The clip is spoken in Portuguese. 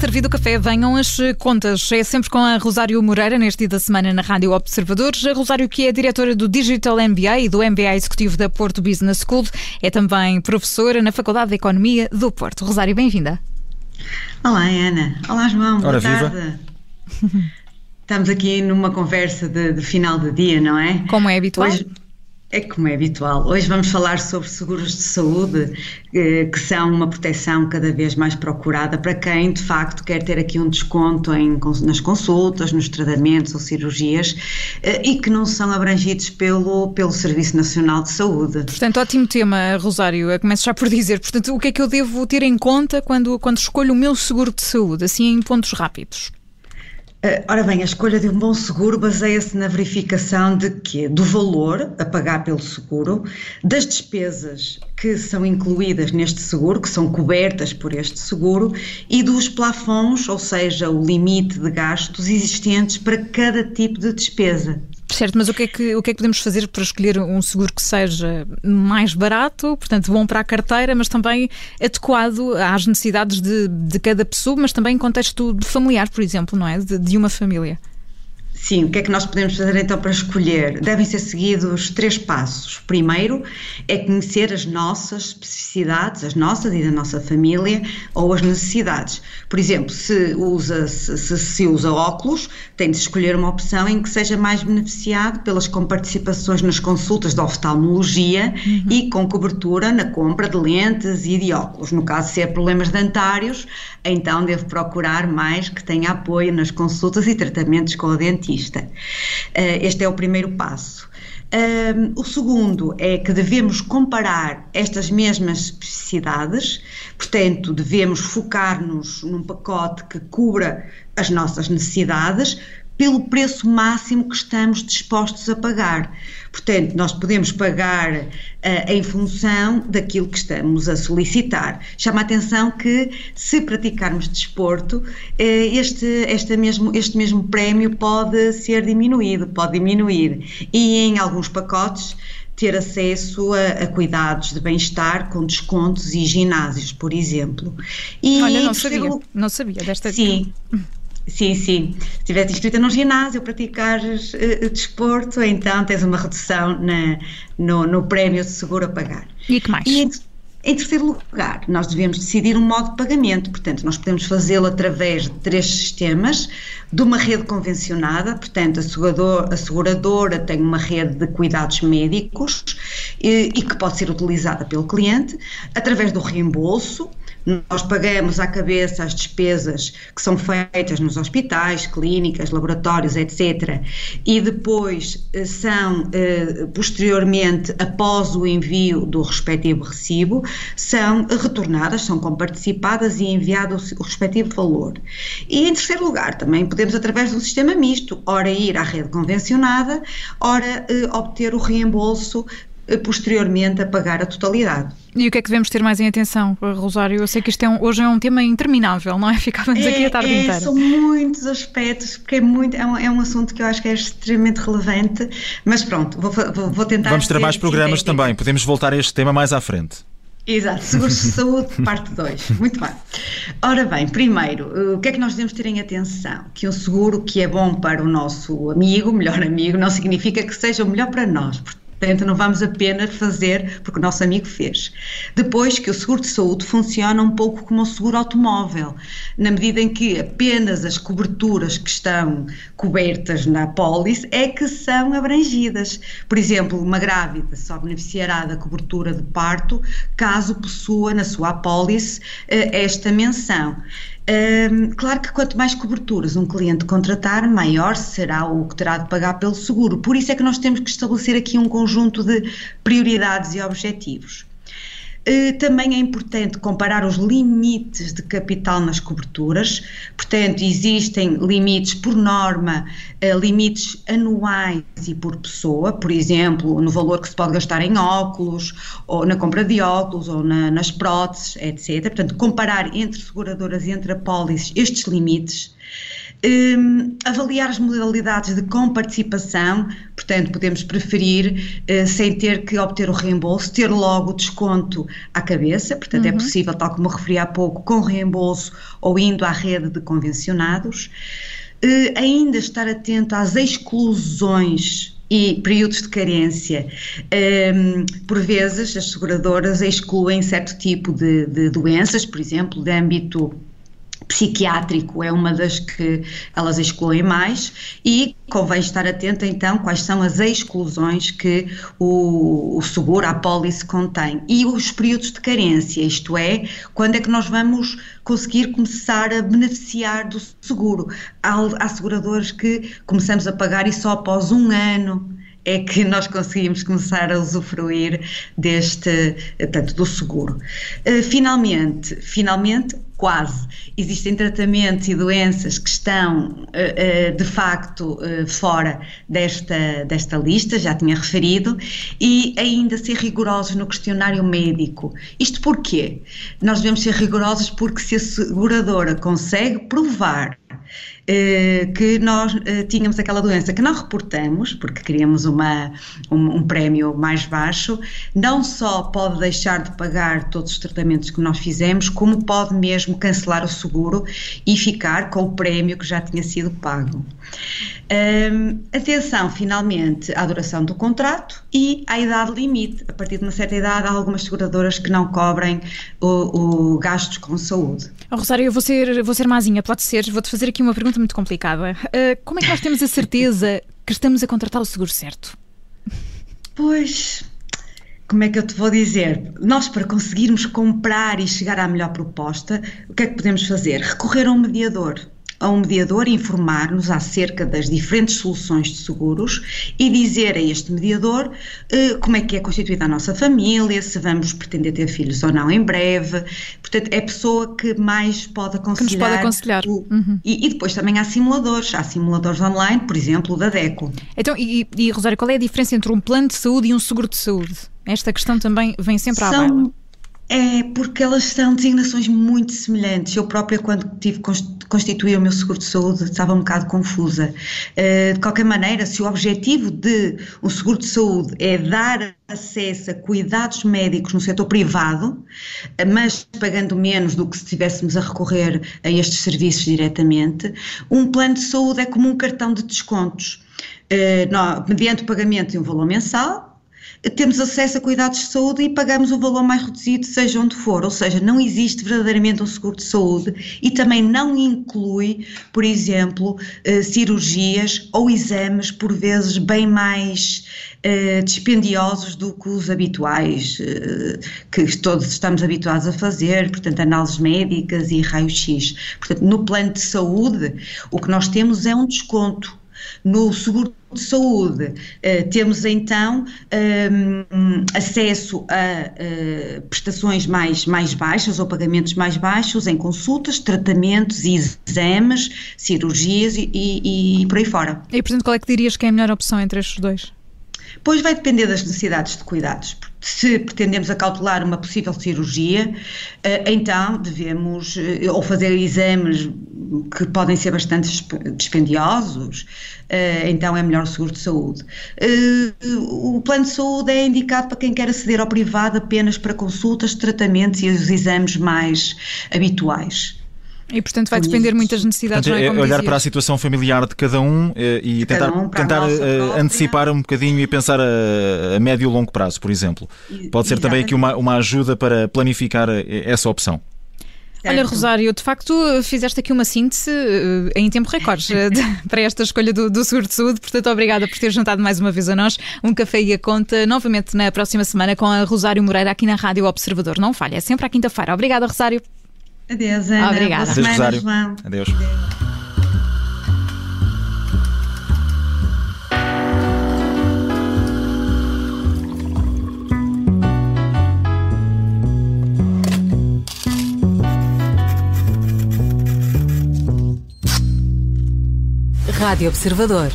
Servido o café, venham as contas. É sempre com a Rosário Moreira, neste dia da semana na Rádio Observadores. A Rosário, que é diretora do Digital MBA e do MBA Executivo da Porto Business School, é também professora na Faculdade de Economia do Porto. Rosário, bem-vinda. Olá, Ana. Olá, João. Ora, Boa tarde. Viva. Estamos aqui numa conversa de, de, final de dia, não é? Como é habitual. Hoje, é como é habitual. Hoje vamos falar sobre seguros de saúde, eh, que são uma proteção cada vez mais procurada para quem de facto quer ter aqui um desconto em, nas consultas, nos tratamentos ou cirurgias eh, e que não são abrangidos pelo, pelo Serviço Nacional de Saúde. Portanto, ótimo tema, Rosário. Eu começo já por dizer, portanto, o que é que eu devo ter em conta quando, quando escolho o meu seguro de saúde, assim em pontos rápidos? Uh, ora bem, a escolha de um bom seguro baseia-se na verificação de quê? Do valor a pagar pelo seguro, das despesas que são incluídas neste seguro, que são cobertas por este seguro, e dos plafons, ou seja, o limite de gastos existentes para cada tipo de despesa. Certo, mas o que, é que, o que é que podemos fazer para escolher um seguro que seja mais barato, portanto bom para a carteira, mas também adequado às necessidades de, de cada pessoa, mas também em contexto familiar, por exemplo, não é? de, de uma família? Sim, o que é que nós podemos fazer então para escolher? Devem ser seguidos três passos. Primeiro é conhecer as nossas especificidades, as nossas e da nossa família, ou as necessidades. Por exemplo, se usa, se, se usa óculos, tem de escolher uma opção em que seja mais beneficiado pelas comparticipações nas consultas de oftalmologia uhum. e com cobertura na compra de lentes e de óculos. No caso, se é problemas dentários, então deve procurar mais que tenha apoio nas consultas e tratamentos com a dentista Eh, este é o primeiro passo. Um, o segundo é que devemos comparar estas mesmas especificidades, portanto, devemos focar-nos num pacote que cubra as nossas necessidades, pelo preço máximo que estamos dispostos a pagar. Portanto, nós podemos pagar uh, em função daquilo que estamos a solicitar. Chama a atenção que, se praticarmos desporto, uh, este, este, mesmo, este mesmo prémio pode ser diminuído, pode diminuir. E em alguns pacotes, ter acesso a, a cuidados de bem-estar com descontos e ginásios, por exemplo. E Olha, não sabia, não sabia desta Sim. Sim, sim. Se estiveres inscrita num ginásio, praticares uh, desporto, então tens uma redução na, no, no prémio de seguro a pagar. E que mais? E em, terceiro lugar, nós devemos decidir um modo de pagamento, portanto, nós podemos fazê-lo através de três sistemas, de uma rede convencionada, portanto, a a seguradora tem uma rede de cuidados médicos e, e que pode ser utilizada pelo cliente, através do reembolso, nós pagamos à cabeça as despesas que são feitas nos hospitais, clínicas, laboratórios, etc. E depois eh, são, eh, posteriormente, após o envio do respectivo recibo, são retornadas, são comparticipadas e enviado o respectivo valor. E em terceiro lugar, também podemos, através de um sistema misto, ora ir à rede convencionada, ora eh, obter o reembolso posteriormente a pagar a totalidade. E o que é que devemos ter mais em atenção, Rosário? Eu sei que isto é um, hoje é um tema interminável, não é? Ficávamos é, aqui a tarde é, inteira. São muitos aspectos, porque é, muito, é, um, é um assunto que eu acho que é extremamente relevante, mas pronto, vou, vou, vou tentar. Vamos ter mais programas também, podemos voltar a este tema mais à frente. Exato, seguros de saúde, parte 2. Muito bem. Ora bem, primeiro, o que é que nós devemos ter em atenção? Que um seguro que é bom para o nosso amigo, melhor amigo, não significa que seja o melhor para nós. Portanto, não vamos apenas fazer porque o nosso amigo fez. Depois que o seguro de saúde funciona um pouco como o seguro automóvel, na medida em que apenas as coberturas que estão cobertas na pólice é que são abrangidas. Por exemplo, uma grávida só beneficiará da cobertura de parto caso possua na sua apólice eh, esta menção. Um, claro que quanto mais coberturas um cliente contratar, maior será o que terá de pagar pelo seguro. Por isso é que nós temos que estabelecer aqui um conjunto de prioridades e objetivos. Eh, também é importante comparar os limites de capital nas coberturas, portanto, existem limites por norma, eh, limites anuais e por pessoa, por exemplo, no valor que se pode gastar em óculos, ou na compra de óculos, ou na, nas próteses, etc. Portanto, comparar entre seguradoras e entre apólices estes limites. Um, avaliar as modalidades de comparticipação, portanto, podemos preferir, uh, sem ter que obter o reembolso, ter logo o desconto à cabeça, portanto, é uhum. é possível, tal como referi há pouco, com reembolso ou indo à rede de convencionados. Uh, ainda estar atento às exclusões e períodos de carência. Um, por vezes, as seguradoras excluem certo tipo de, de doenças, por exemplo, de âmbito psiquiátrico é uma das que elas excluem mais e convém estar atenta então quais são as exclusões que o, o seguro, a pólice contém e os períodos de carência, isto é, quando é que nós vamos conseguir começar a beneficiar do seguro. Há, há seguradores que começamos a pagar e só após um ano é que nós conseguimos começar a usufruir deste, tanto do seguro. Uh, finalmente, finalmente, quase. Existem tratamentos e doenças que estão, eh, eh, de facto, eh, fora desta, desta lista, já tinha referido, e ainda ser rigorosos no questionário médico. Isto porquê? Nós devemos ser rigorosos porque se a seguradora consegue provar eh, que nós eh, tínhamos aquela doença que não reportamos, porque queríamos uma, um, um, prémio mais baixo, não só pode deixar de pagar todos os tratamentos que nós fizemos, como pode mesmo cancelar o seguro e ficar com o prémio que já tinha sido pago. Um, atenção, finalmente, à duração do contrato e à idade limite. A partir de uma certa idade, há algumas seguradoras que não cobrem o, o gastos com saúde. Oh, Rosário, eu vou ser, vou ser mazinha, pode ser. Vou-te fazer aqui uma pergunta muito complicada. Uh, como é que nós temos a certeza que estamos a contratar o seguro certo? Pois, como é que eu te vou dizer? Nós, para conseguirmos comprar e chegar à melhor proposta, o que é que podemos fazer? Recorrer a um mediador a um mediador informar-nos acerca das diferentes soluções de seguros e dizer a este mediador eh, como é que é constituída a nossa família, se vamos pretender ter filhos ou não em breve. Portanto, é a pessoa que mais pode aconselhar. Que nos pode aconselhar. O, uhum. e, e, depois também há simuladores. Há simuladores online, por exemplo, da DECO. Então, e, e Rosário, qual é a diferença entre um plano de saúde e um seguro de saúde? Esta questão também vem sempre à baila. É porque elas são designações muito semelhantes. Eu própria, quando tive constituir o meu seguro de saúde, estava um bocado confusa. Uh, de qualquer maneira, se o objetivo de um seguro de saúde é dar acesso a cuidados médicos no setor privado, mas pagando menos do que se estivéssemos a recorrer a estes serviços diretamente, um plano de saúde é como um cartão de descontos. Não, mediante o pagamento de um valor mensal, temos acesso a cuidados de saúde e pagamos o valor mais reduzido, seja onde for. Ou seja, não existe verdadeiramente um seguro de saúde e também não inclui, por exemplo, eh, cirurgias ou exames, por vezes, bem mais eh, dispendiosos do que os habituais, eh, que todos estamos habituados a fazer, portanto, análises médicas e raio-x. Portanto, no plano de saúde, o que nós temos é um desconto no seguro de saúde, uh, temos então um, acesso a uh, prestações mais, mais baixas ou pagamentos mais baixos em consultas, tratamentos, exames, cirurgias e, e, e por aí fora. E, portanto, qual é que dirias que é a melhor opção entre estes dois? Pois vai depender das necessidades de cuidados. Se pretendemos acautelar uma possível cirurgia, eh, então devemos ou fazer exames que podem ser bastante dispendiosos, eh, então é melhor o seguro de saúde. Eh, o plano de saúde é indicado para quem quer aceder ao privado apenas para consultas, tratamentos e os exames mais habituais. E, portanto, vai depender muito das necessidades. Portanto, é, é olhar para a situação familiar de cada um eh, e tentar, um, tentar antecipar um bocadinho e pensar a, a, médio e longo prazo, por exemplo. Pode ser Exatamente. também aqui uma, uma ajuda para planificar essa opção. Certo. Olha, Rosário, de facto fizeste aqui uma síntese uh, em tempo recorde para esta escolha do, do, seguro de saúde, portanto, obrigada por ter juntado mais uma vez a nós um café e a conta novamente na próxima semana com a Rosário Moreira aqui na Rádio Observador. Não falha, é sempre à quinta-feira. Obrigada, Rosário. Adeus, Ana. Obrigada. Boa semana, Adeus, Rosário. Adeus. Adeus. Rádio Observador.